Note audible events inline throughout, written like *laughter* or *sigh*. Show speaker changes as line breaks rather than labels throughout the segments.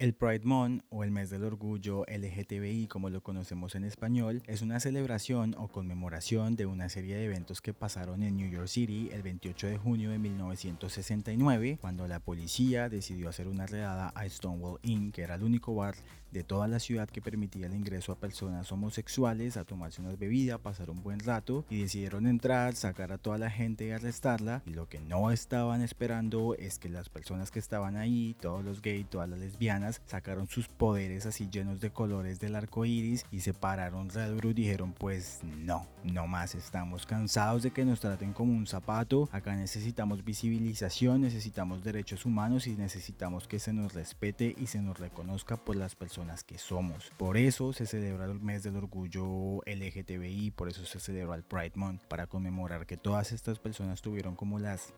El Pride Month o el mes del orgullo LGTBI como lo conocemos en español es una celebración o conmemoración de una serie de eventos que pasaron en New York City el 28 de junio de 1969 cuando la policía decidió hacer una redada a Stonewall Inn que era el único bar de toda la ciudad que permitía el ingreso a personas homosexuales a tomarse unas bebidas, pasar un buen rato y decidieron entrar, sacar a toda la gente y arrestarla. Y lo que no estaban esperando es que las personas que estaban ahí, todos los gays, todas las lesbianas, sacaron sus poderes así llenos de colores del arco iris y se pararon re y dijeron pues no, no más, estamos cansados de que nos traten como un zapato, acá necesitamos visibilización, necesitamos derechos humanos y necesitamos que se nos respete y se nos reconozca por las personas que somos. Por eso se celebra el mes del orgullo LGTBI, por eso se celebra el Pride Month, para conmemorar que todas estas personas tuvieron como las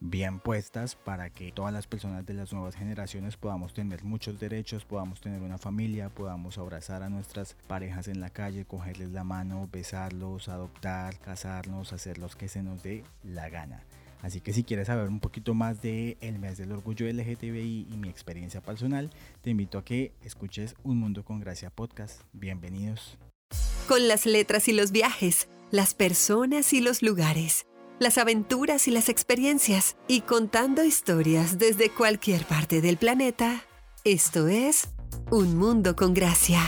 bien puestas para que todas las personas de las nuevas generaciones podamos tener muchos derechos, podamos tener una familia, podamos abrazar a nuestras parejas en la calle, cogerles la mano, besarlos, adoptar, casarnos, hacer los que se nos dé la gana. Así que si quieres saber un poquito más de el mes del orgullo LGTBI y mi experiencia personal, te invito a que escuches Un Mundo con Gracia podcast. Bienvenidos.
Con las letras y los viajes, las personas y los lugares, las aventuras y las experiencias, y contando historias desde cualquier parte del planeta, esto es Un Mundo con Gracia.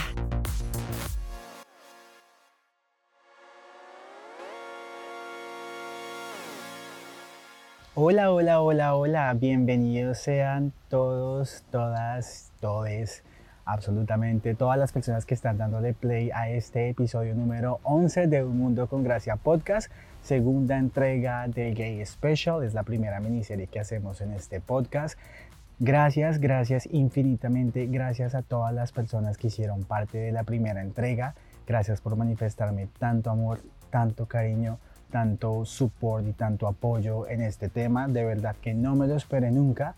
Hola, hola, hola, hola, bienvenidos sean todos, todas, todes, absolutamente todas las personas que están dándole play a este episodio número 11 de Un Mundo con Gracia Podcast, segunda entrega de Gay Special, es la primera miniserie que hacemos en este podcast. Gracias, gracias infinitamente, gracias a todas las personas que hicieron parte de la primera entrega, gracias por manifestarme tanto amor, tanto cariño tanto support y tanto apoyo en este tema. De verdad que no me lo esperé nunca.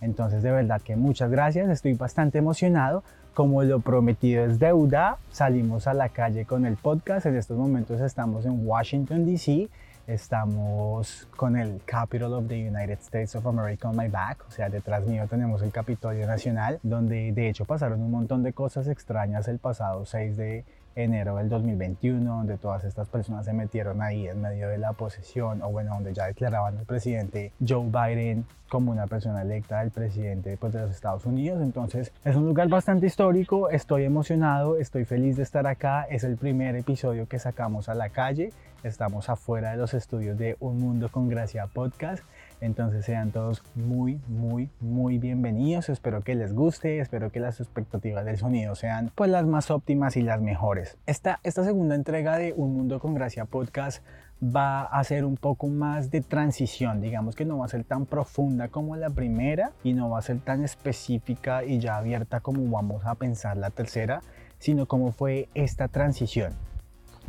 Entonces, de verdad que muchas gracias. Estoy bastante emocionado. Como lo prometido es deuda, salimos a la calle con el podcast. En estos momentos estamos en Washington, D.C. Estamos con el Capital of the United States of America on my back, o sea, detrás mío tenemos el Capitolio Nacional, donde de hecho pasaron un montón de cosas extrañas el pasado 6 de enero del 2021, donde todas estas personas se metieron ahí en medio de la posesión, o bueno, donde ya declaraban al presidente Joe Biden como una persona electa del presidente pues, de los Estados Unidos. Entonces es un lugar bastante histórico, estoy emocionado, estoy feliz de estar acá, es el primer episodio que sacamos a la calle, estamos afuera de los estudios de Un Mundo con Gracia Podcast. Entonces sean todos muy, muy, muy bienvenidos. Espero que les guste, espero que las expectativas del sonido sean pues las más óptimas y las mejores. Esta, esta segunda entrega de Un Mundo con Gracia Podcast va a ser un poco más de transición, digamos que no va a ser tan profunda como la primera y no va a ser tan específica y ya abierta como vamos a pensar la tercera, sino como fue esta transición.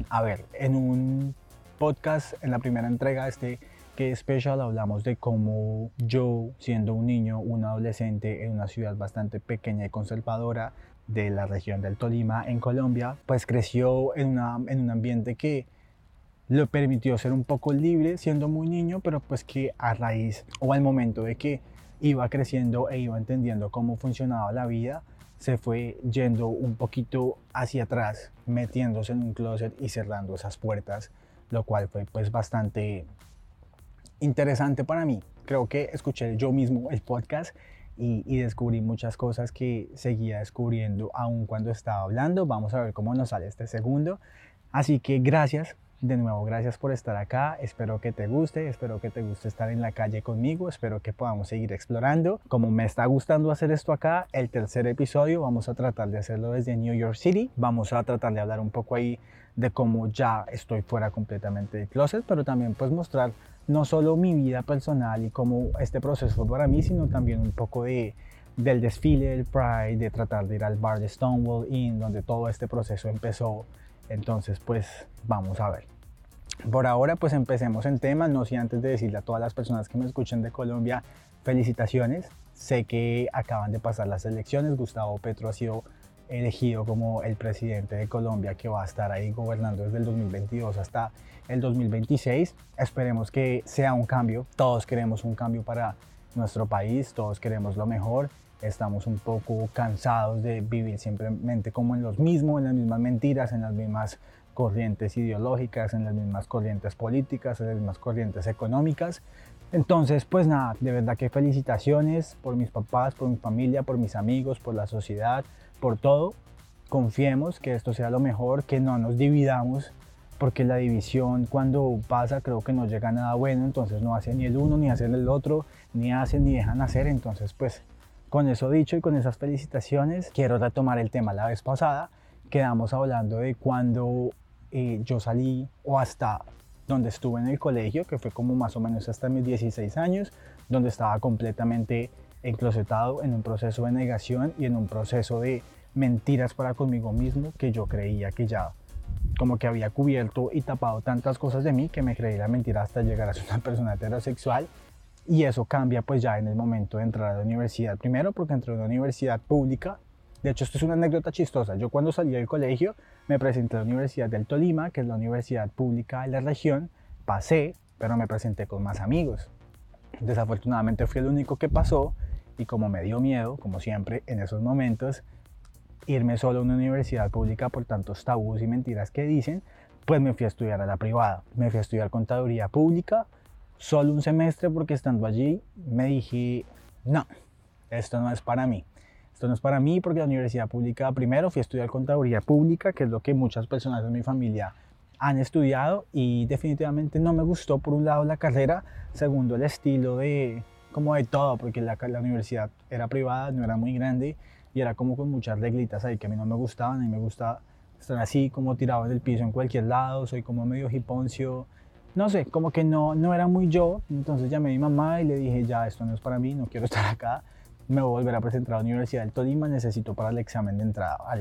A ver, en un podcast, en la primera entrega este que especial hablamos de cómo yo, siendo un niño, un adolescente en una ciudad bastante pequeña y conservadora de la región del Tolima, en Colombia, pues creció en, una, en un ambiente que lo permitió ser un poco libre siendo muy niño, pero pues que a raíz o al momento de que iba creciendo e iba entendiendo cómo funcionaba la vida, se fue yendo un poquito hacia atrás, metiéndose en un closet y cerrando esas puertas, lo cual fue pues bastante interesante para mí. Creo que escuché yo mismo el podcast y, descubrí muchas cosas que seguía descubriendo aún cuando estaba hablando. Vamos a ver cómo nos sale este segundo. Así que gracias, de nuevo, gracias por estar acá. Espero que te guste, espero que te guste estar en la calle conmigo, espero que podamos seguir explorando. Como me está gustando hacer esto acá, el tercer episodio vamos a tratar de hacerlo desde New York City. Vamos a tratar de hablar un poco ahí de cómo ya estoy fuera completamente del closet, pero también pues mostrar no solo mi vida personal y cómo este proceso fue para mí, sino también un poco de, del desfile del Pride, de tratar de ir al bar de Stonewall Inn, donde todo este proceso empezó. Entonces, pues vamos a ver. Por ahora, pues empecemos en tema, no sé antes de decirle a todas las personas que me escuchan de Colombia, felicitaciones. Sé que acaban de pasar las elecciones, Gustavo Petro ha sido elegido como el presidente de Colombia que va a estar ahí gobernando desde el 2022 hasta el 2026. Esperemos que sea un cambio. Todos queremos un cambio para nuestro país, todos queremos lo mejor estamos un poco cansados de vivir simplemente como en los mismos, en las mismas mentiras, en las mismas corrientes ideológicas, en las mismas corrientes políticas, en las mismas corrientes económicas. Entonces, pues nada, de verdad que felicitaciones por mis papás, por mi familia, por mis amigos, por la sociedad, por todo. Confiemos que esto sea lo mejor, que no nos dividamos, porque la división cuando pasa creo que no llega a nada bueno, entonces no hace ni el uno, ni hace el otro, ni hacen ni dejan hacer, entonces pues con eso dicho y con esas felicitaciones, quiero retomar el tema la vez pasada. Quedamos hablando de cuando eh, yo salí o hasta donde estuve en el colegio, que fue como más o menos hasta mis 16 años, donde estaba completamente enclosetado en un proceso de negación y en un proceso de mentiras para conmigo mismo que yo creía que ya como que había cubierto y tapado tantas cosas de mí que me creí la mentira hasta llegar a ser una persona heterosexual y eso cambia pues ya en el momento de entrar a la universidad. Primero porque entré a una universidad pública. De hecho, esto es una anécdota chistosa. Yo cuando salí del colegio me presenté a la Universidad del Tolima, que es la universidad pública de la región. Pasé, pero me presenté con más amigos. Desafortunadamente fui el único que pasó y como me dio miedo, como siempre en esos momentos, irme solo a una universidad pública por tantos tabús y mentiras que dicen, pues me fui a estudiar a la privada. Me fui a estudiar contaduría pública solo un semestre porque estando allí me dije, no, esto no es para mí. Esto no es para mí porque la universidad pública, primero fui a estudiar contaduría pública, que es lo que muchas personas de mi familia han estudiado y definitivamente no me gustó por un lado la carrera, segundo el estilo de como de todo, porque la, la universidad era privada, no era muy grande y era como con muchas reglitas ahí que a mí no me gustaban, a mí me gusta estar así como tirado en el piso en cualquier lado, soy como medio hiponcio, no sé, como que no, no era muy yo. Entonces llamé a mi mamá y le dije, ya, esto no es para mí, no quiero *laughs* estar acá. Me voy a volver a presentar a la Universidad del Tolima, necesito para el examen de entrada, a,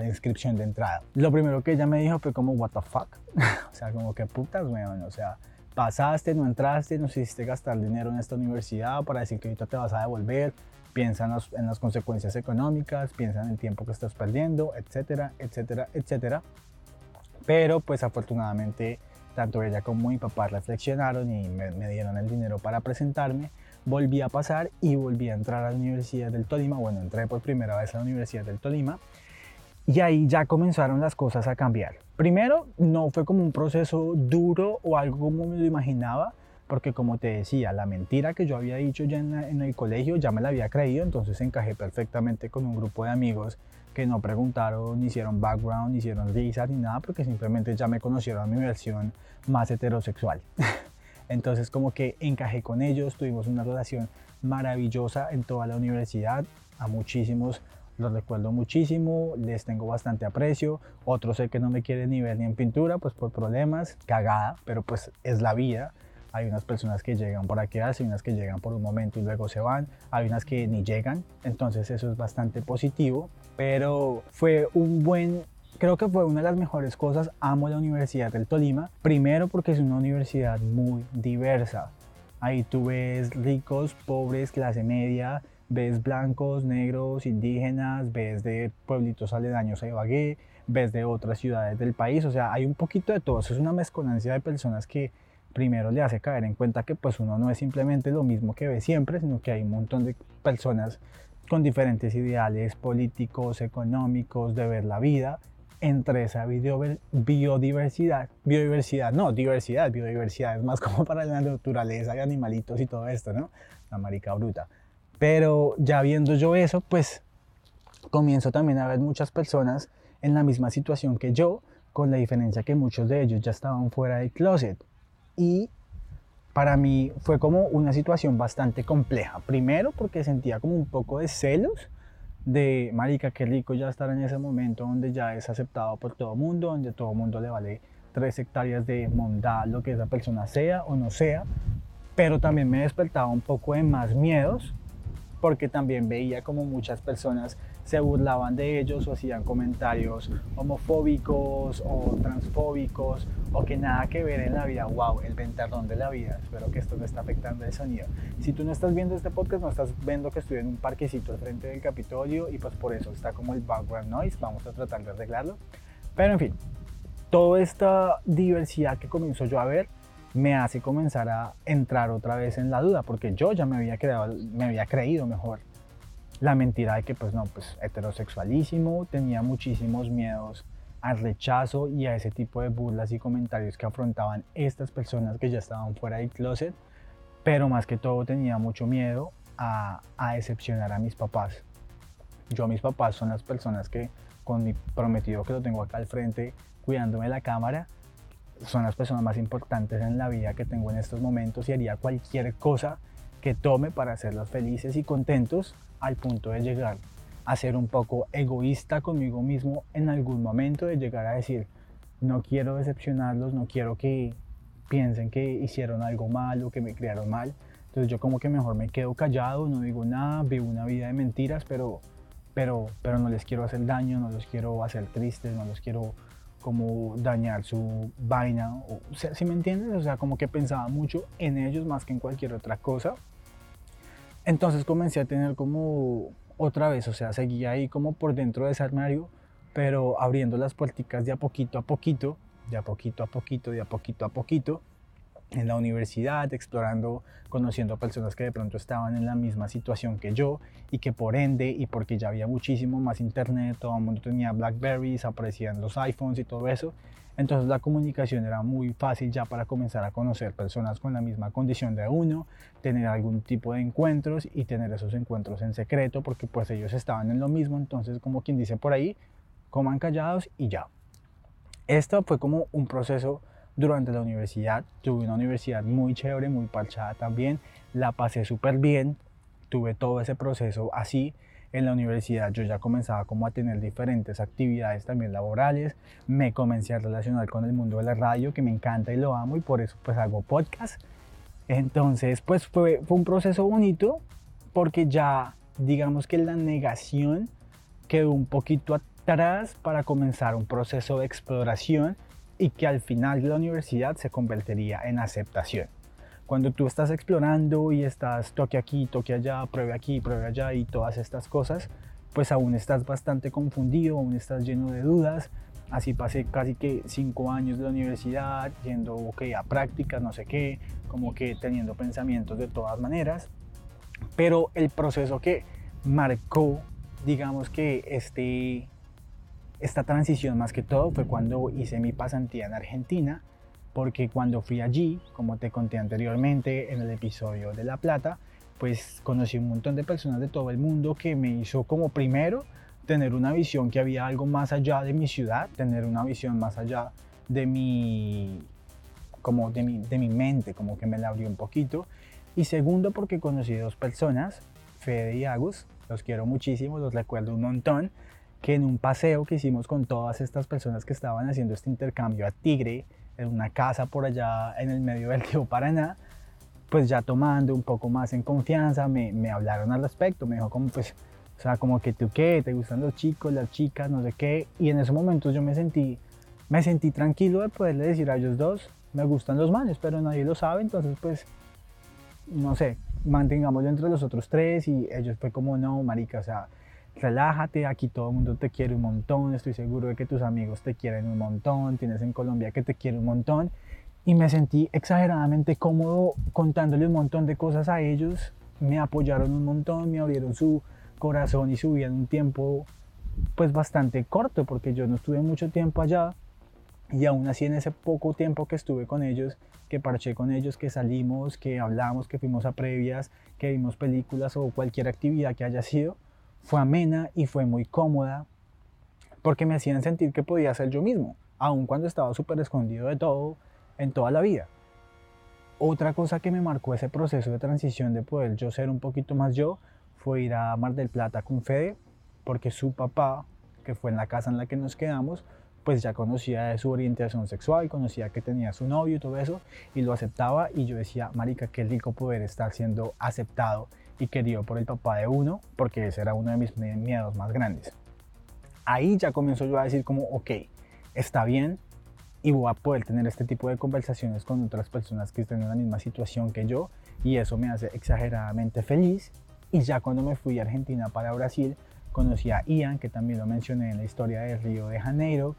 la inscripción de entrada. Lo primero que ella me dijo fue como, what the fuck? *laughs* o sea, como que putas, weón, o sea, pasaste, no entraste, nos hiciste gastar dinero en esta universidad para decir que ahorita te vas a devolver, piensa en, las consecuencias económicas, piensa en el tiempo que estás perdiendo, etcétera, etcétera, etcétera. Pero pues afortunadamente tanto ella como mi papá reflexionaron y me, dieron el dinero para presentarme. Volví a pasar y volví a entrar a la Universidad del Tolima. Bueno, entré por primera vez a la Universidad del Tolima. Y ahí ya comenzaron las cosas a cambiar. Primero, no fue como un proceso duro o algo como me lo imaginaba, porque como te decía, la mentira que yo había dicho ya en, el colegio ya me la había creído, entonces encajé perfectamente con un grupo de amigos que no preguntaron, ni hicieron background, ni hicieron risa ni nada, porque simplemente ya me conocieron a mi versión más heterosexual. *laughs* Entonces como que encajé con ellos, tuvimos una relación maravillosa en toda la universidad, a muchísimos los recuerdo muchísimo, les tengo bastante aprecio, otros sé que no me quieren ni ver ni en pintura, pues por problemas, cagada, pero pues es la vida. Hay unas personas que llegan por aquí, hay unas que llegan por un momento y luego se van, hay unas que ni llegan, entonces eso es bastante positivo pero fue un buen creo que fue una de las mejores cosas. Amo la Universidad del Tolima. Primero porque es una universidad muy diversa. Ahí tú ves ricos, pobres, clase media, ves blancos, negros, indígenas, ves de pueblitos aledaños a Ibagué, ves de otras ciudades del país. O sea, hay un poquito de todo. es una mezcolancia de personas que primero le hace caer en cuenta que pues uno no es simplemente lo mismo que ve siempre, sino que hay un montón de personas con diferentes ideales políticos, económicos, de ver la vida, entre esa biodiversidad, biodiversidad, no, diversidad, biodiversidad, es más como para la naturaleza y animalitos y todo esto, ¿no? La marica bruta. Pero ya viendo yo eso, pues comienzo también a ver muchas personas en la misma situación que yo, con la diferencia que muchos de ellos ya estaban fuera del closet. Y para mí fue como una situación bastante compleja. Primero porque sentía como un poco de celos de, marica, qué rico ya estar en ese momento donde ya es aceptado por todo mundo, donde todo mundo le vale tres hectáreas de mondad, lo que esa persona sea o no sea. Pero también me despertaba un poco de más miedos porque también veía como muchas personas se burlaban de ellos o hacían comentarios homofóbicos o transfóbicos o que nada que ver en la vida. ¡Wow! El ventardón de la vida. Espero que esto no esté afectando el sonido. Si tú no estás viendo este podcast, no estás viendo que estoy en un parquecito al frente del Capitolio y pues por eso está como el background noise. Vamos a tratar de arreglarlo. Pero en fin, toda esta diversidad que comienzo yo a ver me hace comenzar a entrar otra vez en la duda, porque yo ya me había, creado, me había creído mejor la mentira de que pues no, pues heterosexualísimo, tenía muchísimos miedos al rechazo y a ese tipo de burlas y comentarios que afrontaban estas personas que ya estaban fuera del closet, pero más que todo tenía mucho miedo a, a decepcionar a mis papás. Yo, mis papás son las personas que con mi prometido que lo tengo acá al frente, cuidándome la cámara, son las personas más importantes en la vida que tengo en estos momentos y haría cualquier cosa que tome para hacerlos felices y contentos al punto de llegar a ser un poco egoísta conmigo mismo en algún momento, de llegar a decir, no quiero decepcionarlos, no quiero que piensen que hicieron algo mal o que me crearon mal. Entonces yo como que mejor me quedo callado, no digo nada, vivo una vida de mentiras, pero, pero, pero no les quiero hacer daño, no los quiero hacer tristes, no los quiero como dañar su vaina. O, sea, si me entiendes? O sea, como que pensaba mucho en ellos más que en cualquier otra cosa. Entonces comencé a tener como otra vez, o sea, seguía ahí como por dentro de ese armario, pero abriendo las puerticas de a poquito a poquito, de a poquito a poquito, de a poquito a poquito, en la universidad, explorando, conociendo personas que de pronto estaban en la misma situación que yo y que por ende y porque ya había muchísimo más internet, todo el mundo tenía Blackberries, aparecían los iPhones y todo eso, entonces la comunicación era muy fácil ya para comenzar a conocer personas con la misma condición de uno, tener algún tipo de encuentros y tener esos encuentros en secreto porque pues ellos estaban en lo mismo, entonces como quien dice por ahí, coman callados y ya. Esto fue como un proceso durante la universidad. Tuve una universidad muy chévere, muy parchada también. La pasé súper bien. Tuve todo ese proceso así. En la universidad yo ya comenzaba como a tener diferentes actividades también laborales. Me comencé a relacionar con el mundo de la radio que me encanta y lo amo y por eso pues hago podcast. Entonces pues fue, fue un proceso bonito porque ya digamos que la negación quedó un poquito atrás para comenzar un proceso de exploración y que al final la universidad se convertiría en aceptación. Cuando tú estás explorando y estás toque aquí, toque allá, pruebe aquí, pruebe allá y todas estas cosas, pues aún estás bastante confundido, aún estás lleno de dudas. Así pasé casi que cinco años de la universidad yendo okay, a prácticas, no sé qué, como que teniendo pensamientos de todas maneras. Pero el proceso que marcó, digamos que este, esta transición más que todo fue cuando hice mi pasantía en Argentina, porque cuando fui allí, como te conté anteriormente en el episodio de La Plata, pues conocí un montón de personas de todo el mundo que me hizo como primero tener una visión que había algo más allá de mi ciudad, tener una visión más allá de mi, como de mi, de mi mente, como que me la abrió un poquito. Y segundo, porque conocí dos personas, Fede y Agus, los quiero muchísimo, los recuerdo un montón que en un paseo que hicimos con todas estas personas que estaban haciendo este intercambio a Tigre, en una casa por allá en el medio del río Paraná, pues ya tomando un poco más en confianza, me, me hablaron al respecto, me dijo como pues, o sea, como que tú qué, te gustan los chicos, las chicas, no sé qué, y en esos momentos yo me sentí, me sentí tranquilo de poderle decir a ellos dos, me gustan los males, pero nadie lo sabe, entonces pues, no sé, mantengámoslo entre los otros tres y ellos fue como, no, marica, o sea, relájate, aquí todo el mundo te quiere un montón, estoy seguro de que tus amigos te quieren un montón, tienes en Colombia que te quiere un montón. Y me sentí exageradamente cómodo contándole un montón de cosas a ellos. Me apoyaron un montón, me abrieron su corazón y su vida en un tiempo pues bastante corto porque yo no estuve mucho tiempo allá y aún así en ese poco tiempo que estuve con ellos, que parché con ellos, que salimos, que hablamos, que fuimos a previas, que vimos películas o cualquier actividad que haya sido, fue amena y fue muy cómoda porque me hacían sentir que podía ser yo mismo, aun cuando estaba súper escondido de todo en toda la vida. Otra cosa que me marcó ese proceso de transición de poder yo ser un poquito más yo fue ir a Mar del Plata con Fede, porque su papá, que fue en la casa en la que nos quedamos, pues ya conocía de su orientación sexual, conocía que tenía su novio y todo eso, y lo aceptaba, y yo decía, marica, qué rico poder estar siendo aceptado y querido por el papá de uno, porque ese era uno de mis miedos más grandes. Ahí ya comienzo yo a decir como, ok, está bien y voy a poder tener este tipo de conversaciones con otras personas que estén en la misma situación que yo y eso me hace exageradamente feliz. Y ya cuando me fui a Argentina para Brasil, conocí a Ian, que también lo mencioné en la historia del Río de Janeiro,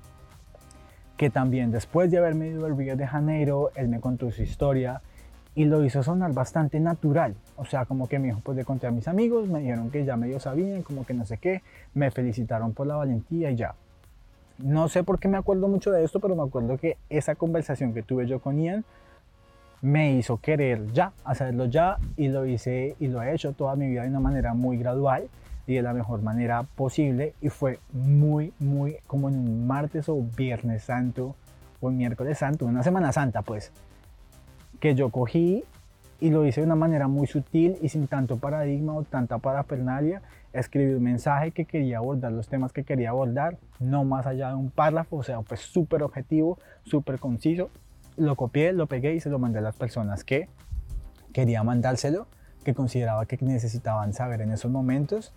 que también después de haberme ido al Río de Janeiro, él me contó su historia y lo hizo sonar bastante natural. O sea, como que me dijo, pues le conté a mis amigos, me dijeron que ya medio sabían, como que no sé qué, me felicitaron por la valentía y ya. No sé por qué me acuerdo mucho de esto, pero me acuerdo que esa conversación que tuve yo con Ian me hizo querer ya, hacerlo ya y lo hice y lo he hecho toda mi vida de una manera muy gradual y de la mejor manera posible y fue muy, muy como en un martes o viernes santo o miércoles santo, una semana santa pues, que yo cogí y lo hice de una manera muy sutil y sin tanto paradigma o tanta parafernalia. Escribí un mensaje que quería abordar, los temas que quería abordar, no más allá de un párrafo, o sea, pues súper objetivo, súper conciso. Lo copié, lo pegué y se lo mandé a las personas que quería mandárselo, que consideraba que necesitaban saber en esos momentos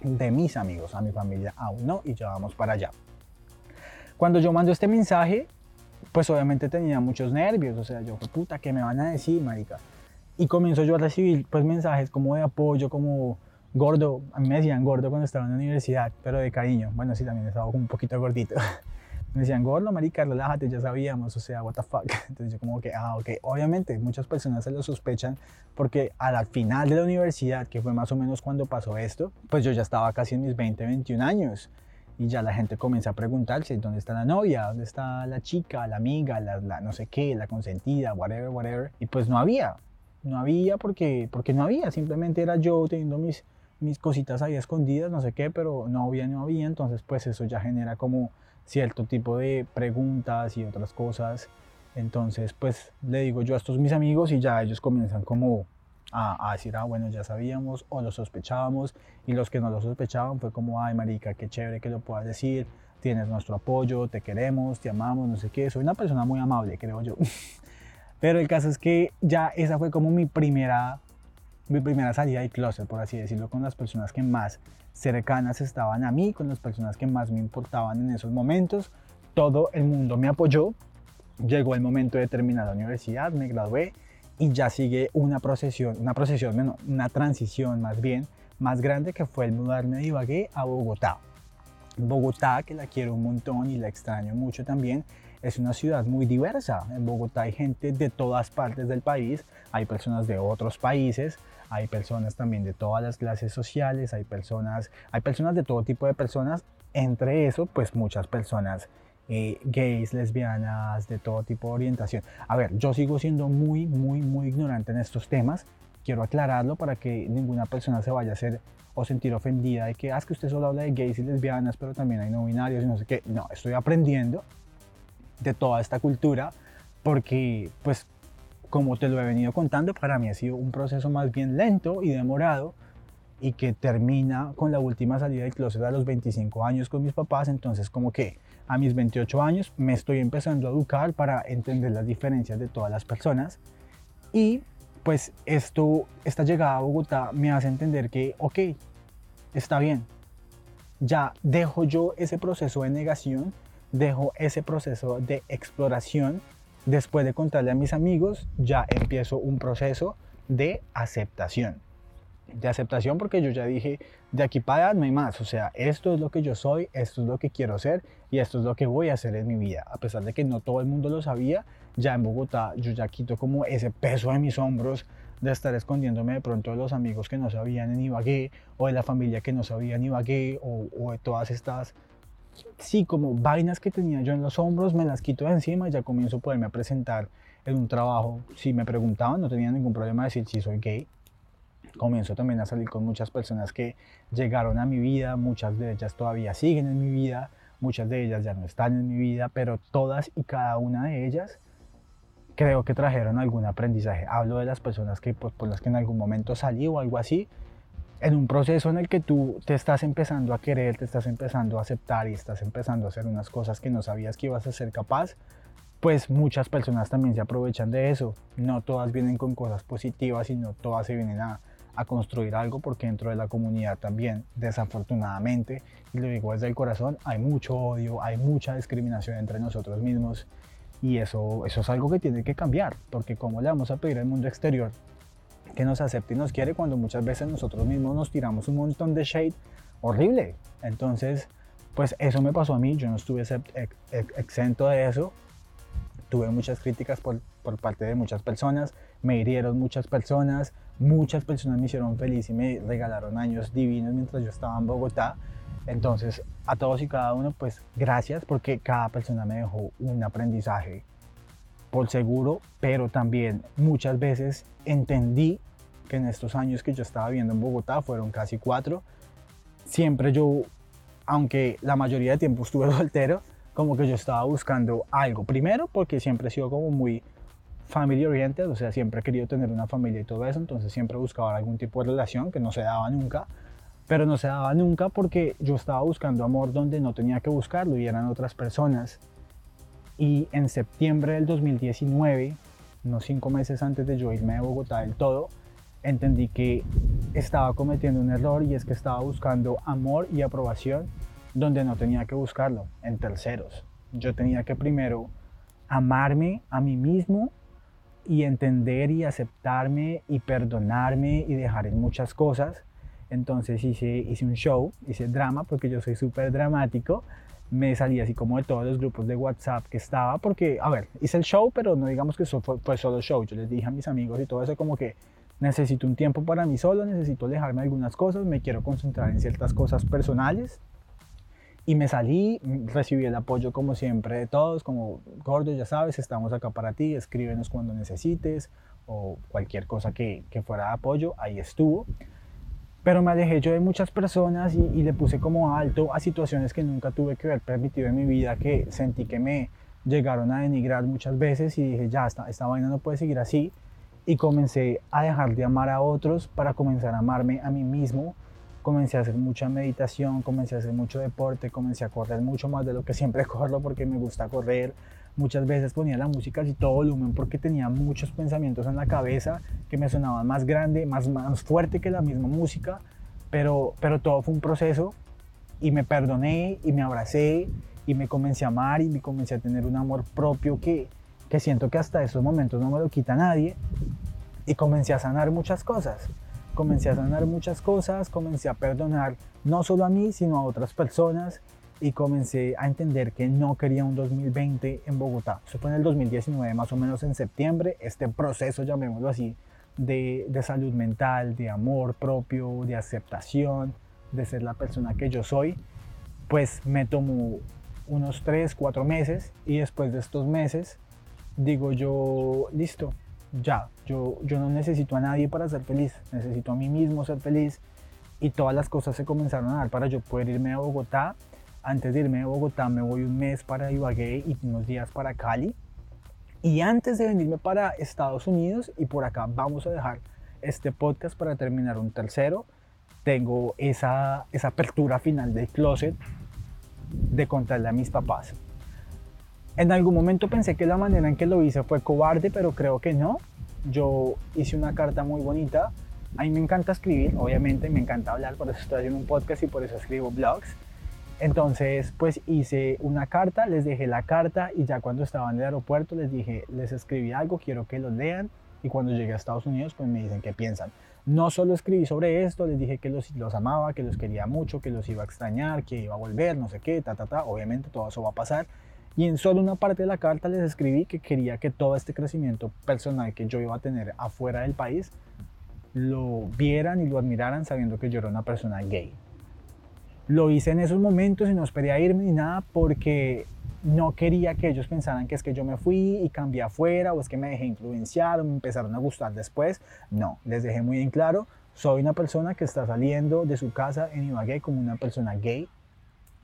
de mis amigos, a mi familia aún no, y ya vamos para allá. Cuando yo mando este mensaje, pues obviamente tenía muchos nervios, o sea, yo, puta, ¿qué me van a decir, marica? Y comienzo yo a recibir pues mensajes como de apoyo, como gordo, a mí me decían gordo cuando estaba en la universidad, pero de cariño, bueno, sí, también estaba un poquito gordito. *laughs* me decían, gordo, marica, relájate, ya sabíamos, o sea, what the fuck. *laughs* Entonces yo como que, ah, ok, obviamente muchas personas se lo sospechan porque al final de la universidad, que fue más o menos cuando pasó esto, pues yo ya estaba casi en mis 20, 21 años y ya la gente comienza a preguntarse dónde está la novia, dónde está la chica, la amiga, la, no sé qué, la consentida, whatever, whatever. Y pues no había, no había porque, porque no había, simplemente era yo teniendo mis, mis cositas ahí escondidas, no sé qué, pero no había, no había, entonces pues eso ya genera como cierto tipo de preguntas y otras cosas. Entonces pues le digo yo a estos mis amigos y ya ellos comienzan como a, decir, ah, bueno, ya sabíamos o lo sospechábamos y los que no lo sospechaban fue como, ay, marica, qué chévere que lo puedas decir, tienes nuestro apoyo, te queremos, te amamos, no sé qué, soy una persona muy amable, creo yo. *laughs* Pero el caso es que ya esa fue como mi primera, mi primera salida de closet, por así decirlo, con las personas que más cercanas estaban a mí, con las personas que más me importaban en esos momentos. Todo el mundo me apoyó. Llegó el momento de terminar la universidad, me gradué y ya sigue una procesión, una procesión, una transición más bien, más grande que fue el mudarme de Ibagué a Bogotá. Bogotá, que la quiero un montón y la extraño mucho también, es una ciudad muy diversa. En Bogotá hay gente de todas partes del país, hay personas de otros países, hay personas también de todas las clases sociales, hay personas, hay personas de todo tipo de personas, entre eso pues muchas personas eh, gays, lesbianas, de todo tipo de orientación. A ver, yo sigo siendo muy, muy, muy ignorante en estos temas. Quiero aclararlo para que ninguna persona se vaya a hacer o sentir ofendida de que, ah, que usted solo habla de gays y lesbianas, pero también hay no binarios y no sé qué. No, estoy aprendiendo de toda esta cultura porque, pues, como te lo he venido contando, para mí ha sido un proceso más bien lento y demorado y que termina con la última salida del closet a los 25 años con mis papás, entonces como que a mis 28 años me estoy empezando a educar para entender las diferencias de todas las personas. Y pues esto, esta llegada a Bogotá me hace entender que, ok, está bien, ya dejo yo ese proceso de negación, dejo ese proceso de exploración, después de contarle a mis amigos, ya empiezo un proceso de aceptación de aceptación porque yo ya dije, de aquí para allá no hay más, o sea, esto es lo que yo soy, esto es lo que quiero ser y esto es lo que voy a hacer en mi vida. A pesar de que no todo el mundo lo sabía, ya en Bogotá yo ya quito como ese peso de mis hombros de estar escondiéndome de pronto de los amigos que no sabían en Ibagué o de la familia que no sabía en Ibagué o, o de todas estas, sí, como vainas que tenía yo en los hombros, me las quito de encima y ya comienzo a poderme presentar en un trabajo. Si me preguntaban, no tenía ningún problema de decir si soy gay comienzo también a salir con muchas personas que llegaron a mi vida, muchas de ellas todavía siguen en mi vida, muchas de ellas ya no están en mi vida, pero todas y cada una de ellas creo que trajeron algún aprendizaje. Hablo de las personas que, pues, por las que en algún momento salí o algo así, en un proceso en el que tú te estás empezando a querer, te estás empezando a aceptar y estás empezando a hacer unas cosas que no sabías que ibas a ser capaz, pues muchas personas también se aprovechan de eso. No todas vienen con cosas positivas, sino todas se vienen a, a construir algo porque dentro de la comunidad también, desafortunadamente, y lo digo desde el corazón, hay mucho odio, hay mucha discriminación entre nosotros mismos y eso, eso es algo que tiene que cambiar, porque ¿cómo le vamos a pedir al mundo exterior que nos acepte y nos quiere cuando muchas veces nosotros mismos nos tiramos un montón de shade horrible? Entonces, pues eso me pasó a mí, yo no estuve exento de eso, tuve muchas críticas por, por parte de muchas personas, me hirieron muchas personas, muchas personas me hicieron feliz y me regalaron años divinos mientras yo estaba en Bogotá. Entonces, a todos y cada uno, pues gracias porque cada persona me dejó un aprendizaje por seguro, pero también muchas veces entendí que en estos años que yo estaba viviendo en Bogotá, fueron casi cuatro, siempre yo, aunque la mayoría de tiempo estuve *laughs* soltero, como que yo estaba buscando algo. Primero porque siempre he sido como muy family oriented, o sea, siempre he querido tener una familia y todo eso, entonces siempre buscaba algún tipo de relación que no se daba nunca, pero no se daba nunca porque yo estaba buscando amor donde no tenía que buscarlo y eran otras personas. Y en septiembre del 2019, unos cinco meses antes de yo irme de Bogotá del todo, entendí que estaba cometiendo un error y es que estaba buscando amor y aprobación donde no tenía que buscarlo, en terceros. Yo tenía que primero amarme a mí mismo y entender y aceptarme y perdonarme y dejar en muchas cosas. Entonces hice, hice un show, hice drama porque yo soy súper dramático. Me salí así como de todos los grupos de WhatsApp que estaba porque, a ver, hice el show, pero no digamos que eso fue, fue solo show. Yo les dije a mis amigos y todo eso como que necesito un tiempo para mí solo, necesito alejarme de algunas cosas, me quiero concentrar en ciertas cosas personales. Y me salí, recibí el apoyo como siempre de todos, como gordo, ya sabes, estamos acá para ti, escríbenos cuando necesites o cualquier cosa que, que fuera de apoyo, ahí estuvo. Pero me alejé yo de muchas personas y, y, le puse como alto a situaciones que nunca tuve que haber permitido en mi vida, que sentí que me llegaron a denigrar muchas veces y dije, ya, esta, esta vaina no puede seguir así y comencé a dejar de amar a otros para comenzar a amarme a mí mismo. Comencé a hacer mucha meditación, comencé a hacer mucho deporte, comencé a correr mucho más de lo que siempre *laughs* corro porque me gusta correr. Muchas veces ponía la música así todo volumen porque tenía muchos pensamientos en la cabeza que me sonaban más grande, más, más fuerte que la misma música, pero, pero todo fue un proceso y me perdoné y me abracé y me comencé a amar y me comencé a tener un amor propio que, que siento que hasta esos momentos no me lo quita nadie. Y comencé a sanar muchas cosas. Comencé a sanar muchas cosas, comencé a perdonar no solo a mí, sino a otras personas. Y comencé a entender que no quería un 2020 en Bogotá. Eso fue en el 2019, más o menos en septiembre. Este proceso, llamémoslo así, de, de salud mental, de amor propio, de aceptación, de ser la persona que yo soy, pues me tomó unos 3, 4 meses y después de estos meses digo yo, listo, ya, yo, yo no necesito a nadie para ser feliz, necesito a mí mismo ser feliz y todas las cosas se comenzaron a dar para yo poder irme a Bogotá. Antes de irme a Bogotá me voy un mes para Ibagué y unos días para Cali. Y antes de venirme para Estados Unidos y por acá vamos a dejar este podcast para terminar un tercero, tengo esa, esa apertura final del closet de contarle a mis papás en algún momento pensé que la manera en que lo hice fue cobarde, pero creo que no. Yo hice una carta muy bonita. A mí me encanta escribir, obviamente, me encanta hablar, por eso estoy haciendo un podcast y por eso escribo blogs. Entonces, pues hice una carta, les dejé la carta y ya cuando estaba en el aeropuerto les dije, les escribí algo, quiero que lo lean. Y cuando llegué a Estados Unidos, pues me dicen qué piensan. No solo escribí sobre esto, les dije que los, los amaba, que los quería mucho, que los iba a extrañar, que iba a volver, no sé qué, ta, ta, ta. Obviamente todo eso va a pasar y en solo una parte de la carta les escribí que quería que todo este crecimiento personal que yo iba a tener afuera del país lo vieran y lo admiraran sabiendo que yo era una persona gay. Lo hice en esos momentos y no esperé a irme ni nada porque no quería que ellos pensaran que es que yo me fui y cambié afuera o es que me dejé influenciar o me empezaron a gustar después. No, les dejé muy en claro, soy una persona que está saliendo de su casa en Ibagué como una persona gay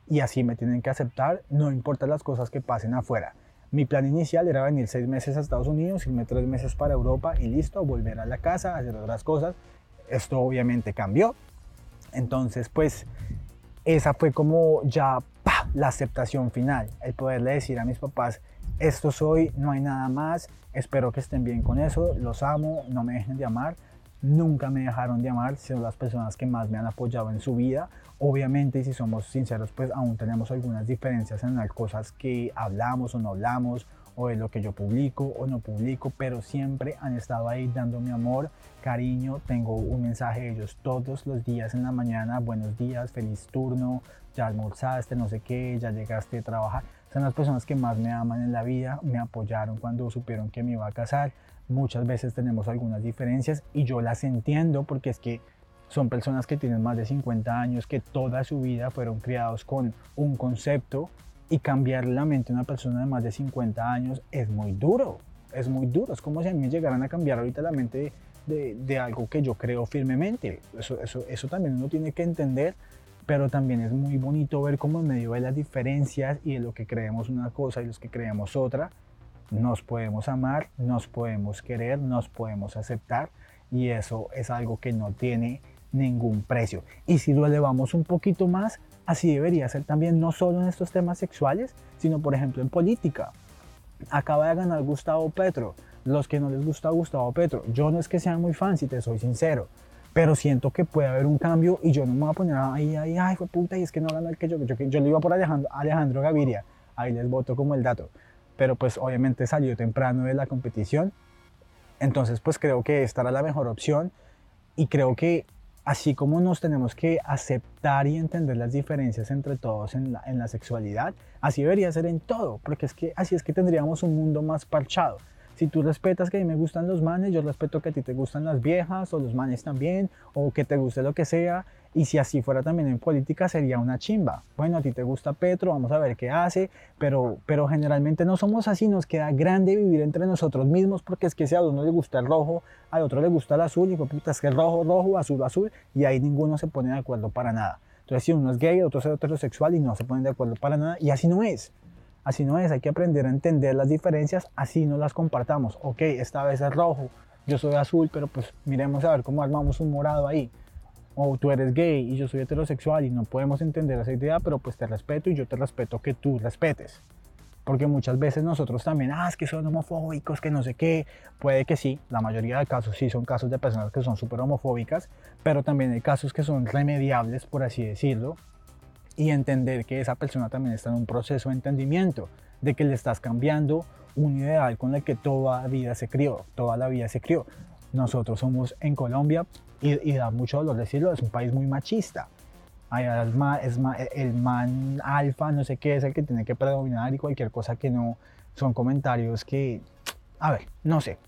y así me tienen que aceptar, no importa las cosas que pasen afuera. Mi plan inicial era venir seis meses a Estados Unidos, irme tres meses para Europa y listo, volver a la casa, hacer otras cosas. Esto obviamente cambió. Entonces, pues, esa fue como ya la aceptación final, el poderle decir a mis papás, esto soy, no hay nada más, espero que estén bien con eso, los amo, no me dejen de amar nunca me dejaron de amar, son las personas que más me han apoyado en su vida. Obviamente, si somos sinceros, pues aún tenemos algunas diferencias en las cosas que hablamos o no hablamos, o de lo que yo publico o no publico, pero siempre han estado ahí dándome amor, cariño. Tengo un mensaje de ellos todos los días en la mañana, buenos días, feliz turno, ya almorzaste, no sé qué, ya llegaste a trabajar. son las personas que más me aman en la vida, me apoyaron cuando supieron que me iba a casar. Muchas veces tenemos algunas diferencias y yo las entiendo porque es que son personas que tienen más de 50 años, que toda su vida fueron criados con un concepto y cambiar la mente de una persona de más de 50 años es muy duro, es muy duro. Es como si a mí me llegaran a cambiar ahorita la mente de, de, algo que yo creo firmemente. Eso, eso, eso también uno tiene que entender, pero también es muy bonito ver cómo en medio de las diferencias y de lo que creemos una cosa y los que creemos otra, nos podemos amar, nos podemos querer, nos podemos aceptar y eso es algo que no tiene ningún precio. Y si lo elevamos un poquito más, así debería ser también no solo en estos temas sexuales, sino por ejemplo en política. Acaba de ganar Gustavo Petro. Los que no les gusta Gustavo Petro, yo no es que sean muy fan, si te soy sincero, pero siento que puede haber un cambio y yo no me voy a poner ahí, ahí, ay, fue puta, y es que no ganó el que yo, yo, le iba por Alejandro, Alejandro Gaviria, ahí les voto como el dato, pero pues obviamente salió temprano de la competición, entonces pues creo que esta era la mejor opción y creo que así como nos tenemos que aceptar y entender las diferencias entre todos en la, en la, sexualidad, así debería ser en todo, porque es que así es que tendríamos un mundo más parchado. Si tú respetas que a mí me gustan los manes, yo respeto que a ti te gustan las viejas o los manes también, o que te guste lo que sea. Y si así fuera también en política sería una chimba. Bueno, a ti te gusta Petro, vamos a ver qué hace, pero, pero generalmente no somos así, nos queda grande vivir entre nosotros mismos porque es que si a uno le gusta el rojo, al otro le gusta el azul, y puta, es que el rojo, rojo, azul, azul, y ahí ninguno se pone de acuerdo para nada. Entonces si uno es gay, otro es heterosexual y no se ponen de acuerdo para nada, y así no es. Así no es, hay que aprender a entender las diferencias, así no las compartamos. Ok, esta vez es rojo, yo soy azul, pero pues miremos a ver cómo armamos un morado ahí. O tú eres gay y yo soy heterosexual y no podemos entender esa idea, pero pues te respeto y yo te respeto que tú respetes. Porque muchas veces nosotros también, ah, es que son homofóbicos, que no sé qué. Puede que sí, la mayoría de casos sí son casos de personas que son súper homofóbicas, pero también hay casos que son remediables, por así decirlo, y entender que esa persona también está en un proceso de entendimiento, de que le estás cambiando un ideal con el que toda la vida se crió, toda la vida se crió. Nosotros somos en Colombia, y, da mucho dolor decirlo, es un país muy machista. Es, es el man alfa, no sé qué, es el que tiene que predominar y cualquier cosa que no son comentarios que, a ver, no sé.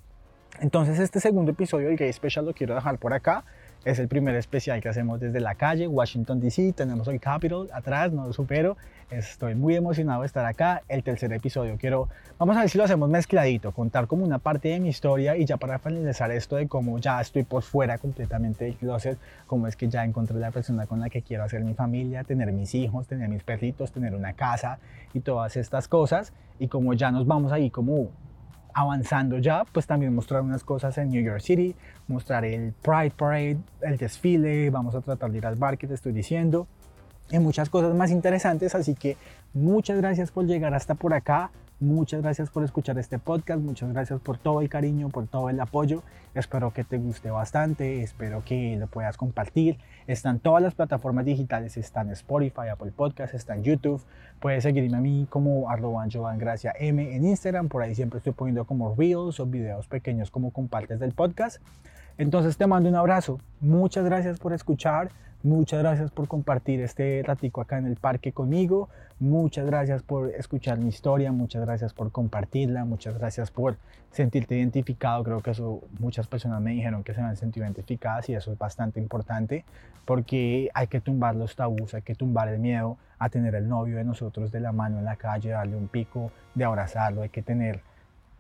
Entonces este segundo episodio del Gay Special lo quiero dejar por acá. Es el primer especial que hacemos desde la calle, Washington DC. Tenemos el Capitol atrás, no lo supero. Estoy muy emocionado de estar acá. El tercer episodio quiero, vamos a ver si lo hacemos mezcladito, contar como una parte de mi historia y ya para finalizar esto de cómo ya estoy por fuera completamente del closet, cómo es que ya encontré la persona con la que quiero hacer mi familia, tener mis hijos, tener mis perritos, tener una casa y todas estas cosas. Y como ya nos vamos ahí como avanzando ya, pues también mostrar unas cosas en New York City, mostrar el Pride Parade, el desfile, vamos a tratar de ir al bar que te estoy diciendo, y muchas cosas más interesantes, así que muchas gracias por llegar hasta por acá. Muchas gracias por escuchar este podcast, muchas gracias por todo el cariño, por todo el apoyo. Espero que te guste bastante, espero que lo puedas compartir. Están todas las plataformas digitales, están Spotify, Apple Podcast, está en YouTube. Puedes seguirme a mí como arroba Gracia M en Instagram, por ahí siempre estoy poniendo como reels o videos pequeños como compartes del podcast. Entonces te mando un abrazo, muchas gracias por escuchar. Muchas gracias por compartir este ratico acá en el parque conmigo. Muchas gracias por escuchar mi historia. Muchas gracias por compartirla. Muchas gracias por sentirte identificado. Creo que eso muchas personas me dijeron que se han sentido identificadas y eso es bastante importante porque hay que tumbar los tabús, hay que tumbar el miedo a tener el novio de nosotros de la mano en la calle, darle un pico, de abrazarlo. Hay que tener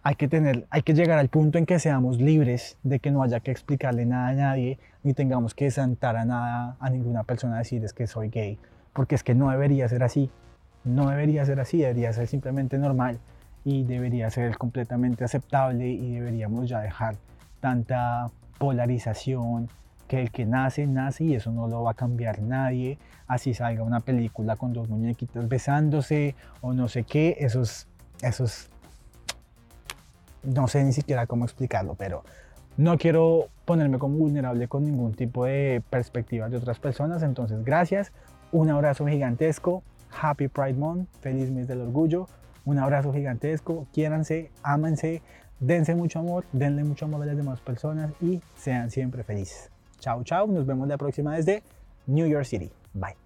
hay que, tener, hay que llegar al punto en que seamos libres de que no haya que explicarle nada a nadie, ni tengamos que sentar a nada, a ninguna persona a decir es que soy gay, porque es que no debería ser así, no debería ser así, debería ser simplemente normal y debería ser completamente aceptable y deberíamos ya dejar tanta polarización, que el que nace, nace y eso no lo va a cambiar nadie, así salga una película con dos muñequitas besándose o no sé qué, esos, esos no sé ni siquiera cómo explicarlo, pero no quiero ponerme como vulnerable con ningún tipo de perspectiva de otras personas. Entonces, gracias. Un abrazo gigantesco. Happy Pride Month. Feliz mes del orgullo. Un abrazo gigantesco. Quiéranse, ámense, dense mucho amor, denle mucho amor a las demás personas y sean siempre felices. Chao, chao. Nos vemos la próxima desde New York City. Bye.